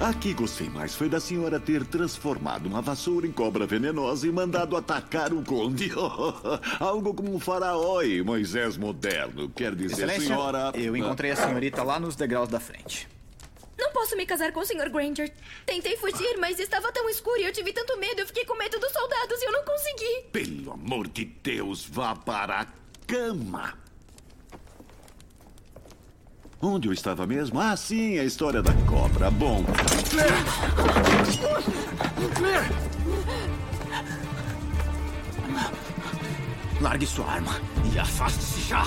A que gostei mais foi da senhora ter transformado uma vassoura em cobra venenosa e mandado atacar o conde. Algo como um faraó e Moisés moderno. Quer dizer, Excelência, senhora. eu encontrei a senhorita lá nos degraus da frente. Não posso me casar com o Sr. Granger. Tentei fugir, mas estava tão escuro e eu tive tanto medo. Eu fiquei com medo dos soldados e eu não consegui. Pelo amor de Deus, vá para a cama. Onde eu estava mesmo? Ah, sim, a história da cobra. Bom. Largue sua arma e afaste-se já.